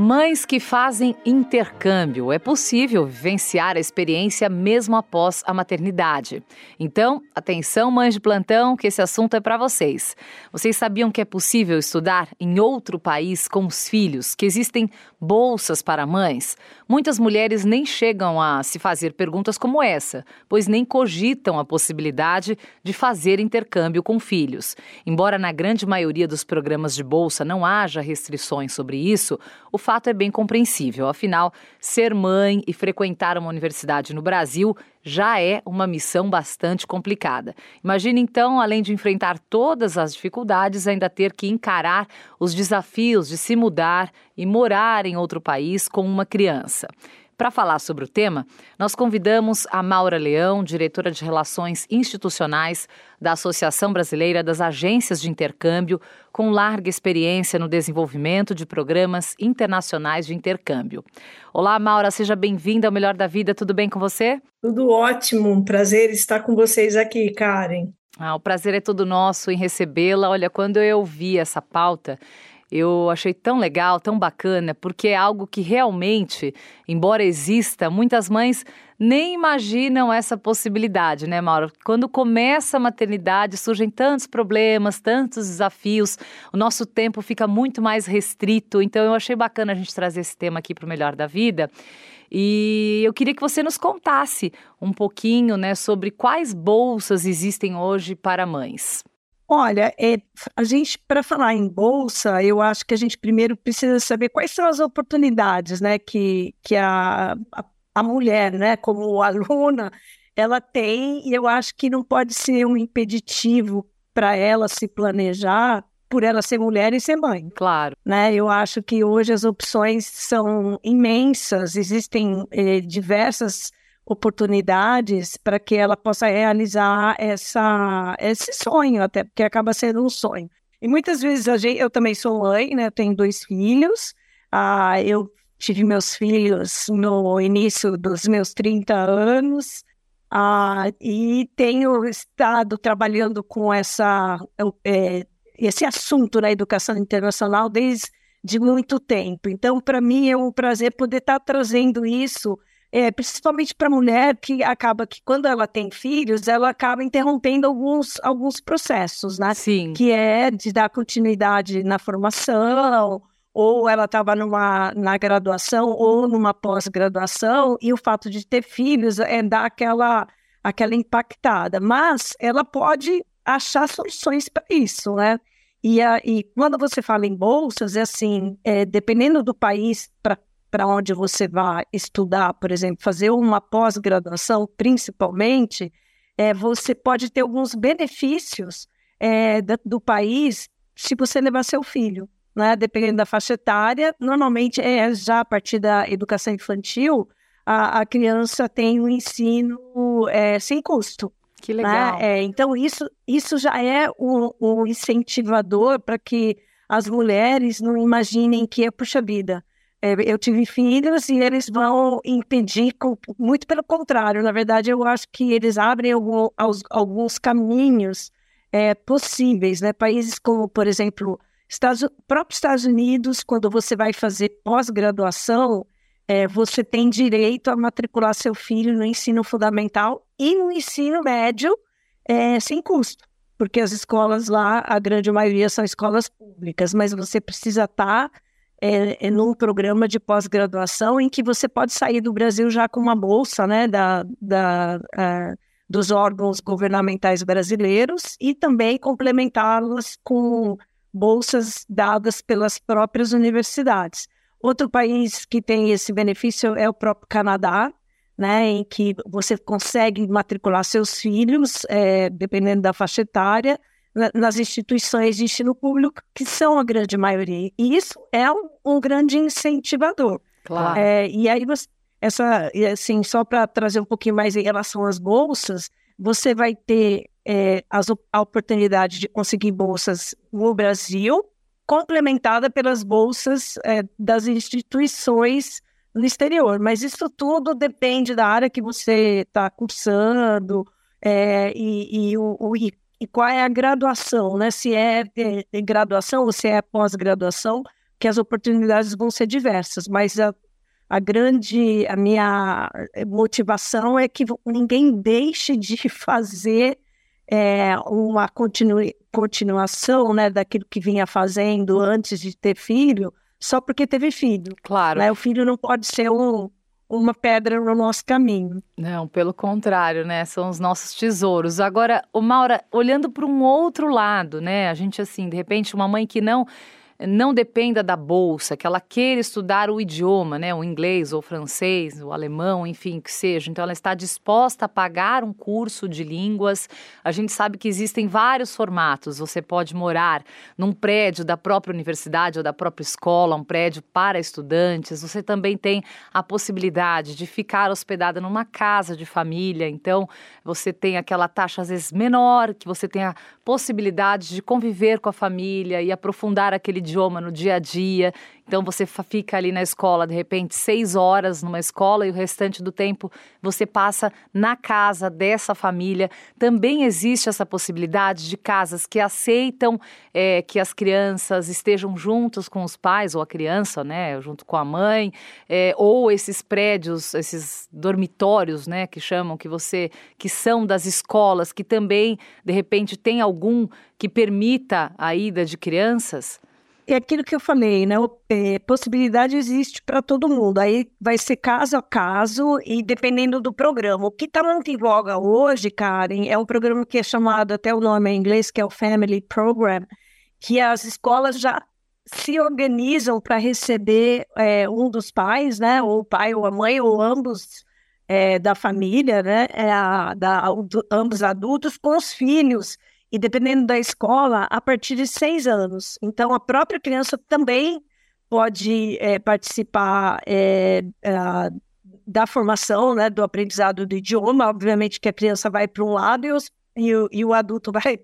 Mães que fazem intercâmbio. É possível vivenciar a experiência mesmo após a maternidade. Então, atenção, mães de plantão, que esse assunto é para vocês. Vocês sabiam que é possível estudar em outro país com os filhos, que existem bolsas para mães? Muitas mulheres nem chegam a se fazer perguntas como essa, pois nem cogitam a possibilidade de fazer intercâmbio com filhos. Embora na grande maioria dos programas de bolsa não haja restrições sobre isso, o fato é bem compreensível. Afinal, ser mãe e frequentar uma universidade no Brasil já é uma missão bastante complicada. Imagine então, além de enfrentar todas as dificuldades, ainda ter que encarar os desafios de se mudar e morar em outro país com uma criança. Para falar sobre o tema, nós convidamos a Maura Leão, diretora de Relações Institucionais da Associação Brasileira das Agências de Intercâmbio, com larga experiência no desenvolvimento de programas internacionais de intercâmbio. Olá, Maura, seja bem-vinda ao Melhor da Vida, tudo bem com você? Tudo ótimo, um prazer estar com vocês aqui, Karen. Ah, o prazer é todo nosso em recebê-la. Olha, quando eu vi essa pauta, eu achei tão legal, tão bacana, porque é algo que realmente, embora exista, muitas mães nem imaginam essa possibilidade, né, Mauro? Quando começa a maternidade, surgem tantos problemas, tantos desafios, o nosso tempo fica muito mais restrito. Então, eu achei bacana a gente trazer esse tema aqui para o Melhor da Vida. E eu queria que você nos contasse um pouquinho né, sobre quais bolsas existem hoje para mães. Olha, é, a gente, para falar em bolsa, eu acho que a gente primeiro precisa saber quais são as oportunidades né, que, que a, a, a mulher, né, como aluna, ela tem, e eu acho que não pode ser um impeditivo para ela se planejar por ela ser mulher e ser mãe. Claro. Né? Eu acho que hoje as opções são imensas, existem eh, diversas oportunidades para que ela possa realizar essa, esse sonho, até porque acaba sendo um sonho. E muitas vezes a gente, eu também sou mãe, né? Eu tenho dois filhos. Ah, eu tive meus filhos no início dos meus 30 anos. Ah, e tenho estado trabalhando com essa, é, esse assunto na educação internacional desde de muito tempo. Então, para mim é um prazer poder estar trazendo isso é, principalmente para a mulher que acaba que quando ela tem filhos, ela acaba interrompendo alguns, alguns processos, né? Sim. Que é de dar continuidade na formação, ou ela estava numa na graduação ou numa pós-graduação, e o fato de ter filhos é dar aquela, aquela impactada. Mas ela pode achar soluções para isso, né? E, a, e quando você fala em bolsas, é assim, é, dependendo do país para para onde você vai estudar, por exemplo, fazer uma pós-graduação, principalmente, é, você pode ter alguns benefícios é, do, do país se você levar seu filho. Né? Dependendo da faixa etária, normalmente é já a partir da educação infantil, a, a criança tem um ensino é, sem custo. Que né? legal. Né? Então, isso, isso já é um, um incentivador para que as mulheres não imaginem que é, puxa vida, eu tive filhos e eles vão impedir, muito pelo contrário, na verdade, eu acho que eles abrem algum, alguns caminhos é, possíveis, né? Países como, por exemplo, Estados, próprios Estados Unidos, quando você vai fazer pós-graduação, é, você tem direito a matricular seu filho no ensino fundamental e no ensino médio é, sem custo, porque as escolas lá, a grande maioria são escolas públicas, mas você precisa estar é, é num programa de pós-graduação em que você pode sair do Brasil já com uma bolsa né, da, da, dos órgãos governamentais brasileiros e também complementá-las com bolsas dadas pelas próprias universidades. Outro país que tem esse benefício é o próprio Canadá, né, em que você consegue matricular seus filhos, é, dependendo da faixa etária, nas instituições de ensino público, que são a grande maioria. E isso é um, um grande incentivador. Claro. É, e aí, você, essa, assim, só para trazer um pouquinho mais em relação às bolsas, você vai ter é, as, a oportunidade de conseguir bolsas no Brasil, complementada pelas bolsas é, das instituições no exterior. Mas isso tudo depende da área que você está cursando, é, e, e, o, o, e qual é a graduação, né? Se é, é, é graduação ou se é pós-graduação, que as oportunidades vão ser diversas, mas a, a grande, a minha motivação é que ninguém deixe de fazer é, uma continu, continuação, né, daquilo que vinha fazendo antes de ter filho, só porque teve filho. Claro. Né? O filho não pode ser um, uma pedra no nosso caminho. Não, pelo contrário, né? São os nossos tesouros. Agora, o Maura, olhando para um outro lado, né? A gente assim, de repente, uma mãe que não não dependa da bolsa, que ela queira estudar o idioma, né, o inglês ou o francês, o alemão, enfim, que seja. Então ela está disposta a pagar um curso de línguas. A gente sabe que existem vários formatos. Você pode morar num prédio da própria universidade ou da própria escola, um prédio para estudantes. Você também tem a possibilidade de ficar hospedada numa casa de família. Então você tem aquela taxa às vezes menor, que você tem a possibilidade de conviver com a família e aprofundar aquele idioma no dia a dia. Então você fica ali na escola, de repente, seis horas numa escola e o restante do tempo você passa na casa dessa família. Também existe essa possibilidade de casas que aceitam é, que as crianças estejam juntos com os pais, ou a criança, né, junto com a mãe, é, ou esses prédios, esses dormitórios, né, que chamam, que você, que são das escolas, que também, de repente, tem algum que permita a ida de crianças é aquilo que eu falei, né? É, possibilidade existe para todo mundo. Aí vai ser caso a caso e dependendo do programa. O que está muito em voga hoje, Karen, é um programa que é chamado, até o nome em inglês, que é o Family Program, que as escolas já se organizam para receber é, um dos pais, né? Ou o pai ou a mãe, ou ambos é, da família, né? É a, da, ambos adultos com os filhos e dependendo da escola, a partir de seis anos. Então, a própria criança também pode é, participar é, é, da formação, né, do aprendizado do idioma. Obviamente que a criança vai para um lado e, os, e, o, e o adulto vai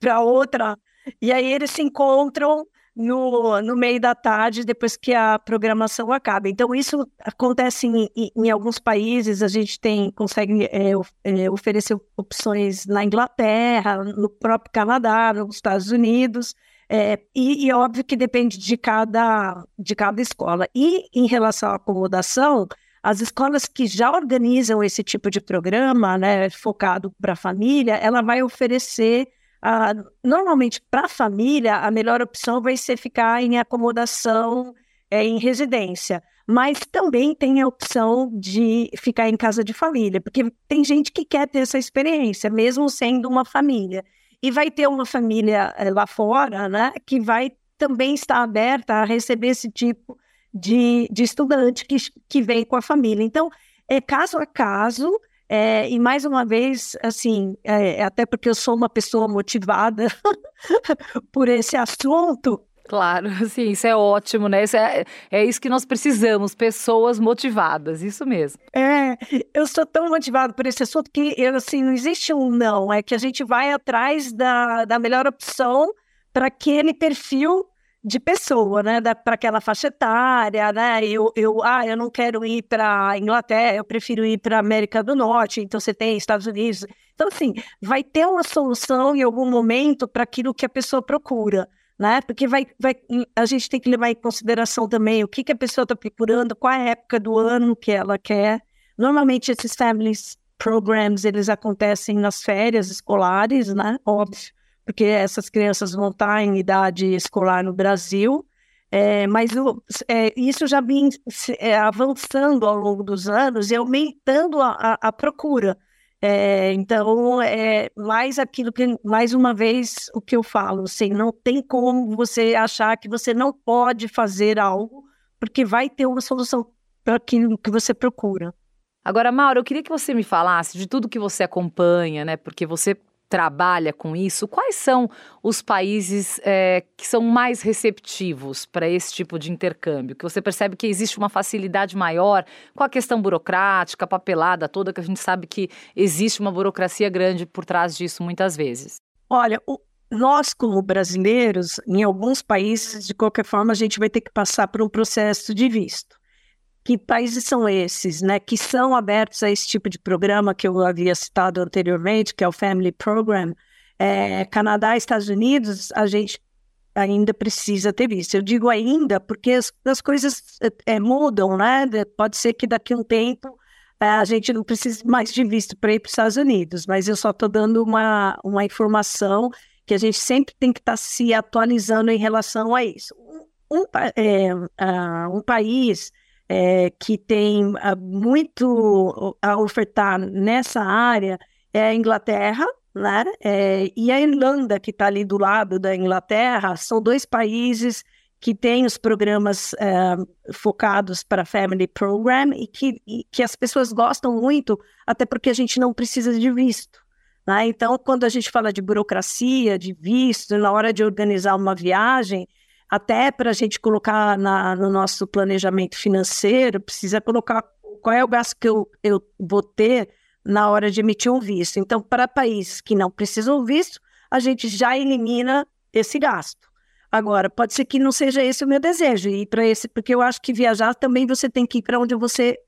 para outra. E aí eles se encontram no, no meio da tarde, depois que a programação acaba. Então, isso acontece em, em, alguns países, a gente tem, consegue é, é, oferecer opções na Inglaterra, no próprio Canadá, nos Estados Unidos, é, e, e, óbvio que depende de cada, de cada escola. E em relação à acomodação, as escolas que já organizam esse tipo de programa, né, focado para a família, ela vai oferecer ah, normalmente, para a família, a melhor opção vai ser ficar em acomodação é, em residência. Mas também tem a opção de ficar em casa de família, porque tem gente que quer ter essa experiência, mesmo sendo uma família. E vai ter uma família é, lá fora, né, que vai também estar aberta a receber esse tipo de, de estudante que, que vem com a família. Então, é caso a caso, é, e mais uma vez, assim, é, até porque eu sou uma pessoa motivada por esse assunto. Claro, sim, isso é ótimo, né? Isso é, é isso que nós precisamos, pessoas motivadas, isso mesmo. É, eu sou tão motivada por esse assunto que, eu, assim, não existe um não, é que a gente vai atrás da, da melhor opção para aquele perfil de pessoa, né, para aquela faixa etária, né, eu, eu, ah, eu não quero ir para Inglaterra, eu prefiro ir para América do Norte, então você tem Estados Unidos, então assim, vai ter uma solução em algum momento para aquilo que a pessoa procura, né, porque vai, vai, a gente tem que levar em consideração também o que, que a pessoa está procurando, qual é a época do ano que ela quer, normalmente esses families programs, eles acontecem nas férias escolares, né, óbvio, porque essas crianças vão estar em idade escolar no Brasil, é, mas o, é, isso já vem é, avançando ao longo dos anos e aumentando a, a, a procura. É, então, é mais aquilo que, mais uma vez, o que eu falo, assim, não tem como você achar que você não pode fazer algo, porque vai ter uma solução para aquilo que você procura. Agora, Mauro, eu queria que você me falasse de tudo que você acompanha, né? Porque você trabalha com isso, quais são os países é, que são mais receptivos para esse tipo de intercâmbio? Que você percebe que existe uma facilidade maior com a questão burocrática, papelada toda, que a gente sabe que existe uma burocracia grande por trás disso muitas vezes. Olha, o, nós, como brasileiros, em alguns países, de qualquer forma, a gente vai ter que passar por um processo de visto. Que países são esses, né, que são abertos a esse tipo de programa que eu havia citado anteriormente, que é o Family Program, é, Canadá, Estados Unidos, a gente ainda precisa ter visto. Eu digo ainda porque as, as coisas é, mudam, né? Pode ser que daqui a um tempo é, a gente não precise mais de visto para ir para os Estados Unidos, mas eu só estou dando uma, uma informação que a gente sempre tem que estar tá se atualizando em relação a isso. Um, é, uh, um país é, que tem uh, muito a ofertar nessa área é a Inglaterra, né? É, e a Irlanda, que está ali do lado da Inglaterra, são dois países que têm os programas é, focados para Family Program e que, e que as pessoas gostam muito, até porque a gente não precisa de visto. Né? Então, quando a gente fala de burocracia, de visto, na hora de organizar uma viagem, até para a gente colocar na, no nosso planejamento financeiro, precisa colocar qual é o gasto que eu, eu vou ter na hora de emitir um visto. Então, para países que não precisam visto, a gente já elimina esse gasto. Agora, pode ser que não seja esse o meu desejo, e para esse, porque eu acho que viajar também você tem que ir para onde você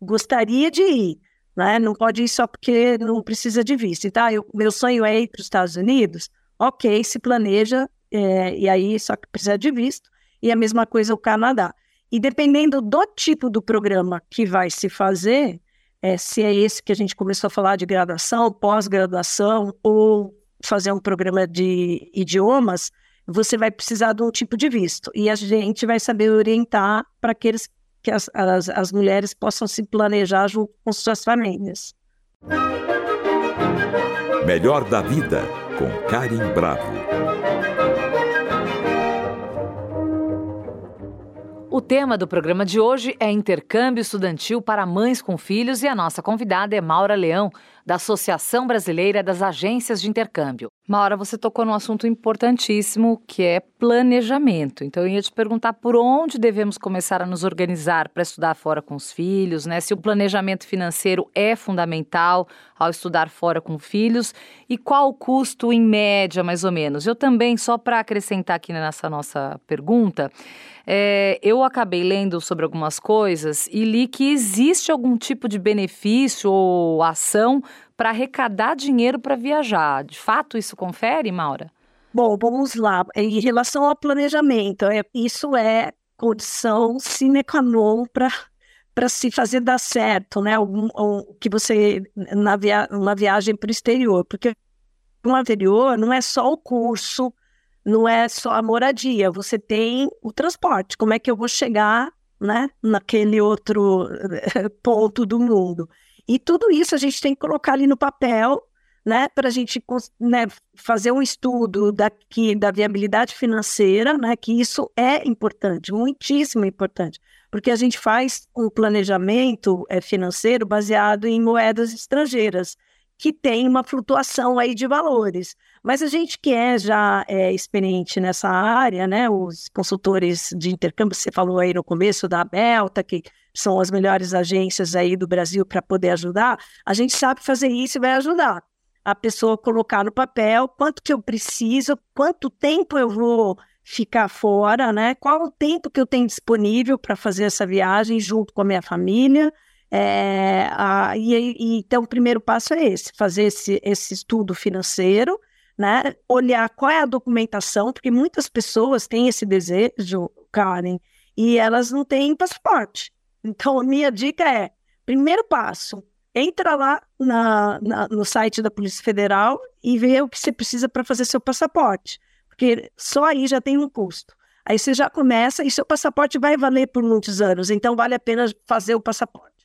gostaria de ir, né? Não pode ir só porque não precisa de visto. Então, eu, meu sonho é ir para os Estados Unidos, ok, se planeja, é, e aí só que precisa de visto, e a mesma coisa o Canadá. E dependendo do tipo do programa que vai se fazer, é, se é esse que a gente começou a falar de graduação, pós-graduação ou fazer um programa de idiomas, você vai precisar de um tipo de visto. E a gente vai saber orientar para aqueles que as, as, as mulheres possam se planejar junto com suas famílias. Melhor da Vida, com Karim Bravo. O tema do programa de hoje é intercâmbio estudantil para mães com filhos e a nossa convidada é Maura Leão, da Associação Brasileira das Agências de Intercâmbio. Maura, você tocou num assunto importantíssimo que é planejamento. Então eu ia te perguntar por onde devemos começar a nos organizar para estudar fora com os filhos, né? Se o planejamento financeiro é fundamental ao estudar fora com filhos e qual o custo em média, mais ou menos. Eu também, só para acrescentar aqui nessa nossa pergunta, é, eu acabei lendo sobre algumas coisas e li que existe algum tipo de benefício ou ação para arrecadar dinheiro para viajar. De fato, isso confere, Maura? Bom, vamos lá. Em relação ao planejamento, é, isso é condição sine qua non para para se fazer dar certo, né? O, que você na via, uma viagem para o exterior, porque no anterior não é só o curso, não é só a moradia, você tem o transporte. Como é que eu vou chegar, né, naquele outro eh, ponto do mundo? E tudo isso a gente tem que colocar ali no papel, né, para a gente né, fazer um estudo daqui da viabilidade financeira, né, que isso é importante, muitíssimo importante, porque a gente faz um planejamento é, financeiro baseado em moedas estrangeiras que tem uma flutuação aí de valores. Mas a gente que é já é, experiente nessa área, né, os consultores de intercâmbio, você falou aí no começo da Belta, que são as melhores agências aí do Brasil para poder ajudar, a gente sabe fazer isso e vai ajudar a pessoa colocar no papel quanto que eu preciso, quanto tempo eu vou ficar fora, né? Qual o tempo que eu tenho disponível para fazer essa viagem junto com a minha família, é, a, e, e, então, o primeiro passo é esse: fazer esse, esse estudo financeiro, né? olhar qual é a documentação, porque muitas pessoas têm esse desejo, Karen, e elas não têm passaporte. Então, a minha dica é: primeiro passo, entra lá na, na, no site da Polícia Federal e vê o que você precisa para fazer seu passaporte, porque só aí já tem um custo. Aí você já começa e seu passaporte vai valer por muitos anos, então vale a pena fazer o passaporte.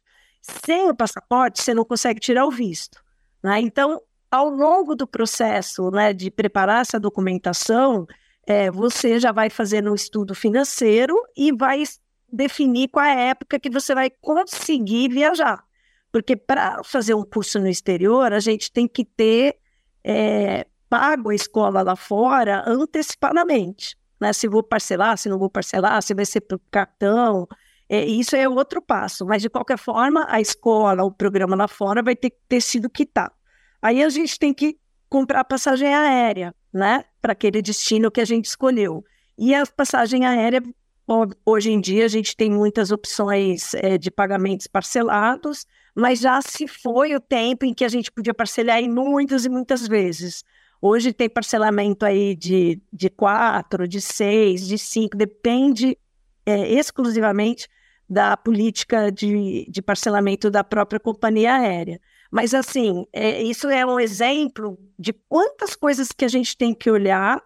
Sem o passaporte, você não consegue tirar o visto. Né? Então, ao longo do processo né, de preparar essa documentação, é, você já vai fazendo um estudo financeiro e vai definir qual é a época que você vai conseguir viajar. Porque para fazer um curso no exterior, a gente tem que ter é, pago a escola lá fora antecipadamente. Né? Se vou parcelar, se não vou parcelar, se vai ser por cartão, é, isso é outro passo, mas de qualquer forma, a escola, o programa lá fora vai ter que ter sido quitado. Aí a gente tem que comprar passagem aérea, né, para aquele destino que a gente escolheu. E a passagem aérea hoje em dia a gente tem muitas opções é, de pagamentos parcelados, mas já se foi o tempo em que a gente podia parcelar em muitas e muitas vezes. Hoje tem parcelamento aí de, de quatro, de seis, de cinco, depende é, exclusivamente da política de, de parcelamento da própria companhia aérea. Mas, assim, é, isso é um exemplo de quantas coisas que a gente tem que olhar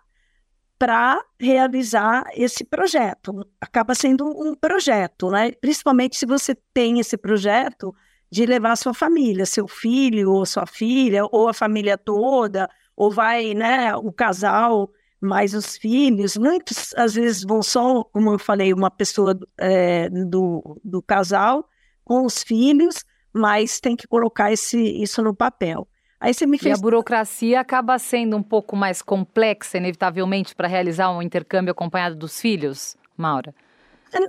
para realizar esse projeto. Acaba sendo um projeto, né? Principalmente se você tem esse projeto de levar sua família, seu filho ou sua filha, ou a família toda, ou vai, né, o casal mais os filhos. Muitos, às vezes, vão só, como eu falei, uma pessoa é, do, do casal com os filhos, mas tem que colocar esse, isso no papel. Aí você me fez... E a burocracia acaba sendo um pouco mais complexa, inevitavelmente, para realizar um intercâmbio acompanhado dos filhos, Maura?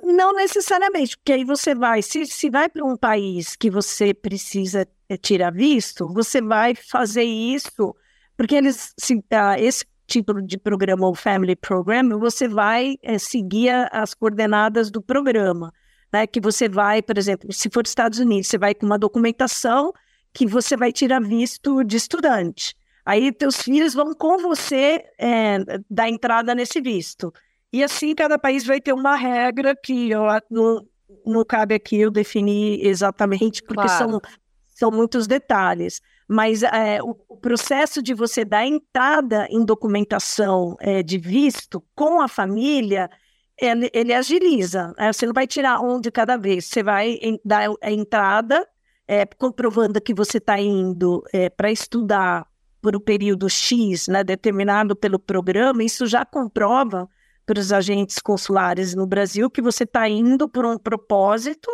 Não necessariamente, porque aí você vai, se, se vai para um país que você precisa eh, tirar visto, você vai fazer isso, porque eles, se, uh, esse tipo de programa, o Family Program, você vai é, seguir as coordenadas do programa, né? Que você vai, por exemplo, se for Estados Unidos, você vai com uma documentação que você vai tirar visto de estudante. Aí teus filhos vão com você é, dar entrada nesse visto. E assim, cada país vai ter uma regra que eu, não, não cabe aqui eu definir exatamente, porque claro. são, são muitos detalhes. Mas é, o, o, processo de você dar entrada em documentação é, de visto com a família, ele, ele agiliza. Né? Você não vai tirar um de cada vez, você vai em, dar a entrada, é, comprovando que você está indo é, para estudar por um período X, né, determinado pelo programa, isso já comprova para os agentes consulares no Brasil que você está indo por um propósito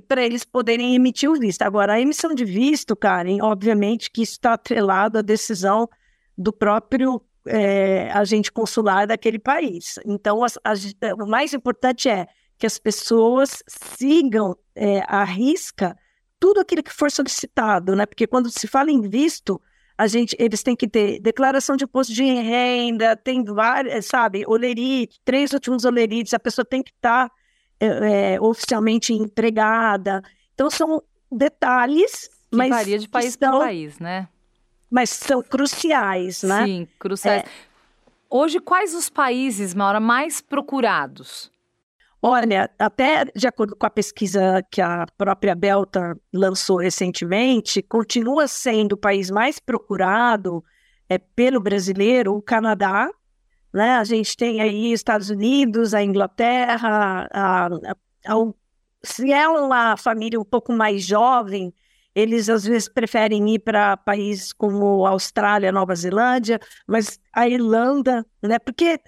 para eles poderem emitir o visto. Agora, a emissão de visto, Karen, obviamente que está atrelado à decisão do próprio é, agente consular daquele país. Então, as, as, o mais importante é que as pessoas sigam é, à risca tudo aquilo que for solicitado, né? Porque quando se fala em visto, a gente, eles têm que ter declaração de imposto de renda, tem várias, sabe, olerite, três últimos olerites, a pessoa tem que estar tá, é, é, oficialmente empregada. Então, são detalhes, que mas varia de país para país, né? Mas são cruciais, né? Sim, cruciais. É. Hoje, quais os países, Maura, mais procurados? Olha, até de acordo com a pesquisa que a própria Belta lançou recentemente, continua sendo o país mais procurado é, pelo brasileiro, o Canadá. Né? A gente tem aí Estados Unidos, a Inglaterra, a, a, a, se é uma família um pouco mais jovem, eles às vezes preferem ir para países como Austrália, Nova Zelândia, mas a Irlanda, né? Porque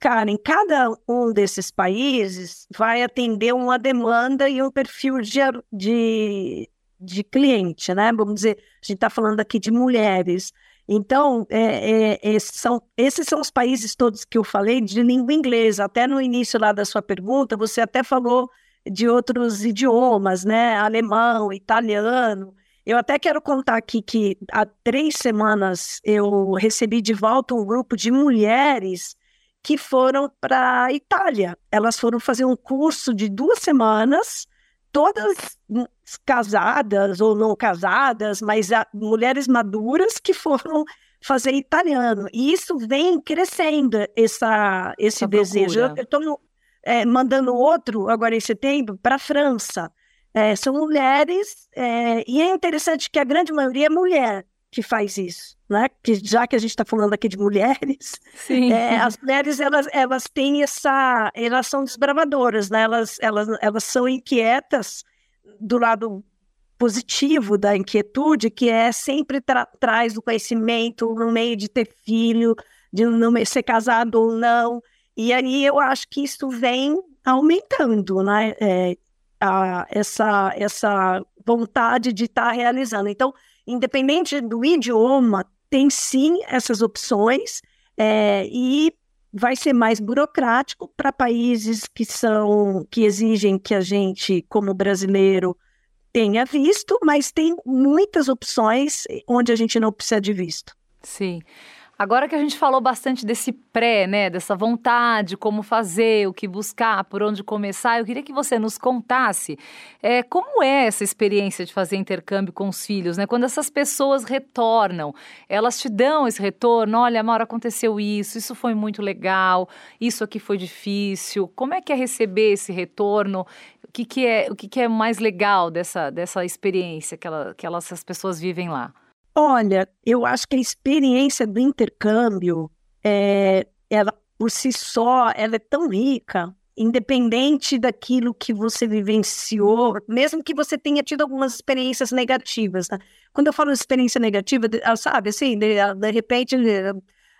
Cara, em cada um desses países vai atender uma demanda e um perfil de, de, de cliente, né? Vamos dizer, a gente está falando aqui de mulheres. Então, é, é, esses, são, esses são os países todos que eu falei de língua inglesa. Até no início lá da sua pergunta, você até falou de outros idiomas, né? Alemão, italiano. Eu até quero contar aqui que há três semanas eu recebi de volta um grupo de mulheres que foram para a Itália. Elas foram fazer um curso de duas semanas, todas casadas ou não casadas, mas mulheres maduras que foram fazer italiano. E isso vem crescendo, essa, esse essa desejo. Eu estou é, mandando outro, agora em setembro, para a França. É, são mulheres, é, e é interessante que a grande maioria é mulher que faz isso, né? Que já que a gente está falando aqui de mulheres, é, as mulheres elas, elas têm essa, elas são desbravadoras, né? Elas, elas, elas são inquietas do lado positivo da inquietude, que é sempre tra traz o conhecimento no meio de ter filho, de não ser casado ou não. E aí eu acho que isso vem aumentando, né? É, a, essa, essa vontade de estar tá realizando. Então, independente do idioma, tem sim essas opções é, e vai ser mais burocrático para países que são que exigem que a gente, como brasileiro, tenha visto, mas tem muitas opções onde a gente não precisa de visto. Sim. Agora que a gente falou bastante desse pré, né, dessa vontade, como fazer, o que buscar, por onde começar, eu queria que você nos contasse é, como é essa experiência de fazer intercâmbio com os filhos, né? Quando essas pessoas retornam, elas te dão esse retorno, olha, Maura, aconteceu isso, isso foi muito legal, isso aqui foi difícil. Como é que é receber esse retorno? O que, que é o que, que é mais legal dessa, dessa experiência que, ela, que elas, as pessoas vivem lá? Olha, eu acho que a experiência do intercâmbio, é, ela por si só, ela é tão rica, independente daquilo que você vivenciou, mesmo que você tenha tido algumas experiências negativas. Né? Quando eu falo experiência negativa, ah, sabe, assim, de, de repente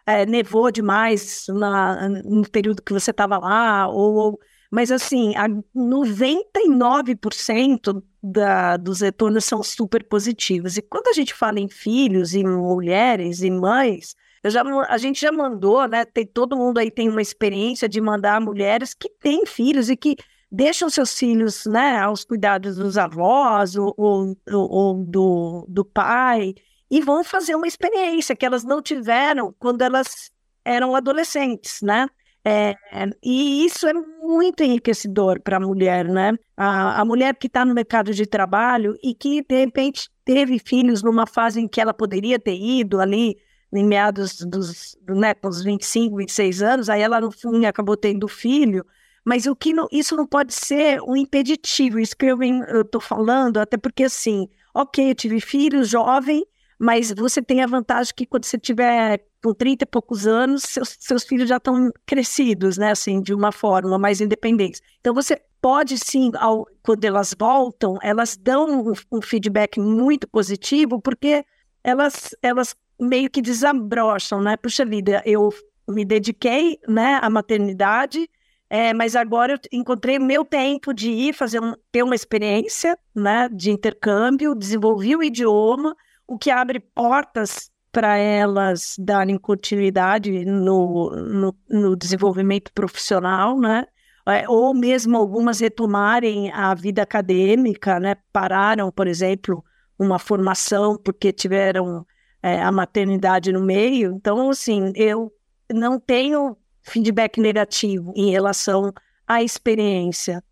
é, nevou demais na, no período que você estava lá, ou mas, assim, 99% da, dos retornos são super positivos. E quando a gente fala em filhos, em mulheres, em mães, já, a gente já mandou, né? Tem, todo mundo aí tem uma experiência de mandar mulheres que têm filhos e que deixam seus filhos né, aos cuidados dos avós ou, ou, ou do, do pai e vão fazer uma experiência que elas não tiveram quando elas eram adolescentes, né? É, e isso é muito enriquecedor para a mulher, né? A, a mulher que está no mercado de trabalho e que, de repente, teve filhos numa fase em que ela poderia ter ido ali, em meados dos, né, dos 25, 26 anos, aí ela, no fim, acabou tendo filho. Mas o que não, isso não pode ser um impeditivo, isso que eu estou falando, até porque, assim, ok, eu tive filho jovem, mas você tem a vantagem que quando você tiver com 30 e poucos anos, seus, seus filhos já estão crescidos, né, assim, de uma forma mais independente. Então você pode sim, ao, quando elas voltam, elas dão um, um, feedback muito positivo, porque elas, elas meio que desabrocham, né? Puxa vida, eu me dediquei, né, à maternidade, é, mas agora eu encontrei meu tempo de ir fazer um, ter uma experiência, né, de intercâmbio, desenvolvi o idioma, o que abre portas para elas darem continuidade no, no, no desenvolvimento profissional, né? É, ou mesmo algumas retomarem a vida acadêmica, né? Pararam, por exemplo, uma formação porque tiveram é, a maternidade no meio. Então, assim, eu não tenho feedback negativo em relação à experiência.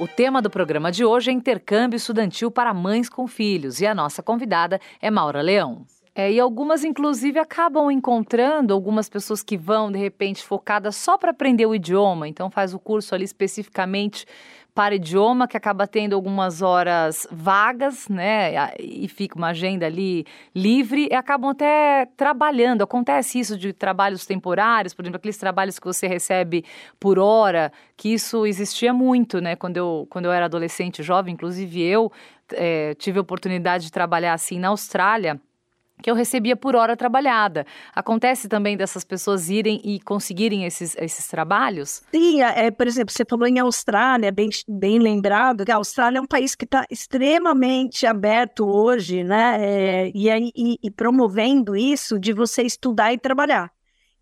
O tema do programa de hoje é intercâmbio estudantil para mães com filhos e a nossa convidada é Maura Leão. É, e algumas, inclusive, acabam encontrando algumas pessoas que vão, de repente, focadas só para aprender o idioma, então faz o curso ali especificamente para idioma, que acaba tendo algumas horas vagas, né? E fica uma agenda ali livre e acabam até trabalhando. Acontece isso de trabalhos temporários, por exemplo, aqueles trabalhos que você recebe por hora, que isso existia muito, né? Quando eu, quando eu era adolescente, jovem, inclusive eu é, tive a oportunidade de trabalhar assim na Austrália que eu recebia por hora trabalhada. Acontece também dessas pessoas irem e conseguirem esses, esses trabalhos? Sim, é, é por exemplo, você falou em Austrália, bem, bem lembrado, que a Austrália é um país que está extremamente aberto hoje, né? É, e, e, e promovendo isso de você estudar e trabalhar.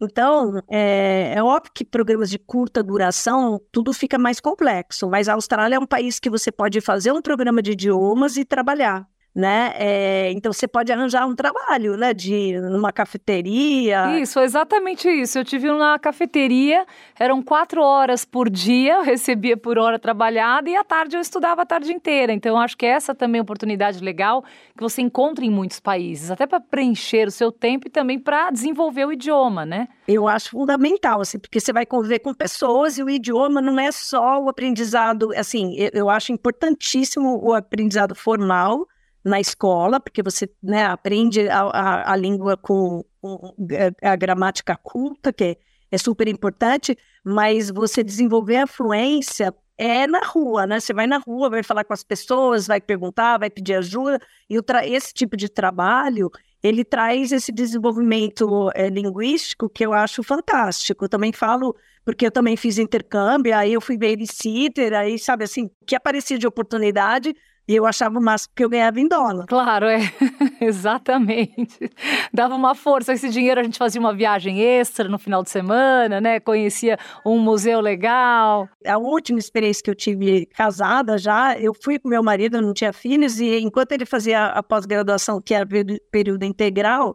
Então, é, é, óbvio que programas de curta duração, tudo fica mais complexo, mas a Austrália é um país que você pode fazer um programa de idiomas e trabalhar né? É, então você pode arranjar um trabalho, né? De numa cafeteria. Isso, exatamente isso. Eu tive uma cafeteria, eram quatro horas por dia, eu recebia por hora trabalhada e à tarde eu estudava a tarde inteira. Então acho que essa também é uma oportunidade legal que você encontra em muitos países, até para preencher o seu tempo e também para desenvolver o idioma, né? Eu acho fundamental, assim, porque você vai conviver com pessoas e o idioma não é só o aprendizado, assim, eu, eu acho importantíssimo o aprendizado formal na escola, porque você né, aprende a, a, a língua com, com, a gramática culta, que é, é super importante, mas você desenvolver a fluência é na rua, né? Você vai na rua, vai falar com as pessoas, vai perguntar, vai pedir ajuda, e esse tipo de trabalho, ele traz esse desenvolvimento é, linguístico que eu acho fantástico. Eu também falo, porque eu também fiz intercâmbio, aí eu fui babysitter, aí, sabe assim, que aparecia de oportunidade, e eu achava o máximo que eu ganhava em dólar. Claro, é. Exatamente. Dava uma força. Esse dinheiro a gente fazia uma viagem extra no final de semana, né? Conhecia um museu legal. A última experiência que eu tive casada já, eu fui com meu marido, eu não tinha filhos, e enquanto ele fazia a pós-graduação, que era período integral,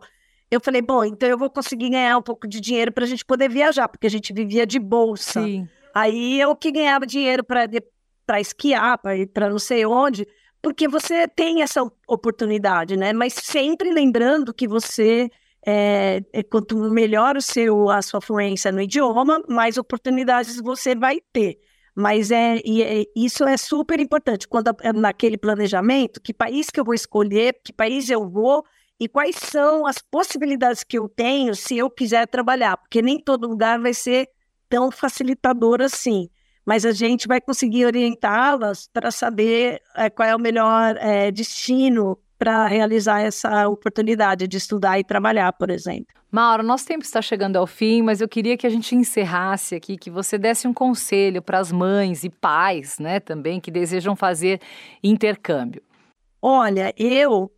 eu falei, bom, então eu vou conseguir ganhar um pouco de dinheiro para a gente poder viajar, porque a gente vivia de bolsa. Sim. Aí eu que ganhava dinheiro para esquiar, para ir para não sei onde porque você tem essa oportunidade, né? Mas sempre lembrando que você, é, quanto melhor o seu, a sua fluência no idioma, mais oportunidades você vai ter. Mas é, é, isso é super importante quando é naquele planejamento, que país que eu vou escolher, que país eu vou e quais são as possibilidades que eu tenho se eu quiser trabalhar, porque nem todo lugar vai ser tão facilitador assim mas a gente vai conseguir orientá-las para saber é, qual é o melhor é, destino para realizar essa oportunidade de estudar e trabalhar, por exemplo. Mauro, nosso tempo está chegando ao fim, mas eu queria que a gente encerrasse aqui, que você desse um conselho para as mães e pais, né, também que desejam fazer intercâmbio. Olha, eu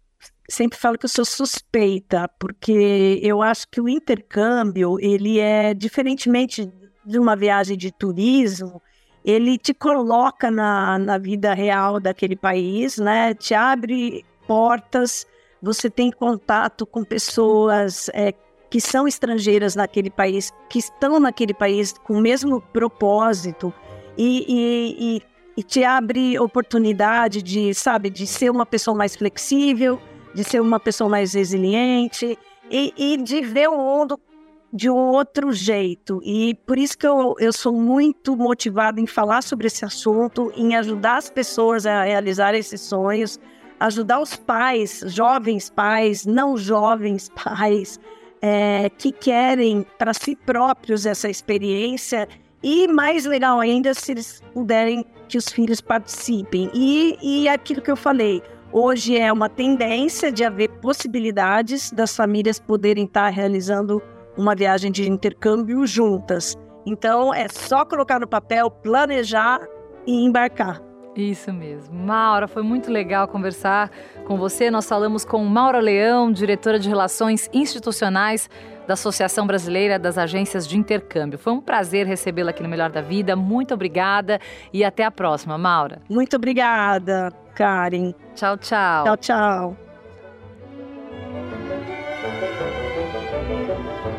sempre falo que eu sou suspeita, porque eu acho que o intercâmbio, ele é diferentemente de uma viagem de turismo, ele te coloca na, na vida real daquele país, né? Te abre portas, você tem contato com pessoas é, que são estrangeiras naquele país, que estão naquele país com o mesmo propósito e, e, e, e te abre oportunidade de, sabe, de ser uma pessoa mais flexível, de ser uma pessoa mais resiliente e, e de ver o mundo de um outro jeito. E por isso que eu, eu sou muito motivada em falar sobre esse assunto, em ajudar as pessoas a realizar esses sonhos, ajudar os pais, jovens pais, não jovens pais, é, que querem para si próprios essa experiência. E mais legal ainda, se eles puderem que os filhos participem. E, e aquilo que eu falei, hoje é uma tendência de haver possibilidades das famílias poderem estar realizando uma viagem de intercâmbio juntas. Então é só colocar no papel, planejar e embarcar. Isso mesmo. Maura, foi muito legal conversar com você. Nós falamos com Maura Leão, diretora de Relações Institucionais da Associação Brasileira das Agências de Intercâmbio. Foi um prazer recebê-la aqui no Melhor da Vida. Muito obrigada e até a próxima, Maura. Muito obrigada, Karen. Tchau, tchau. Tchau, tchau.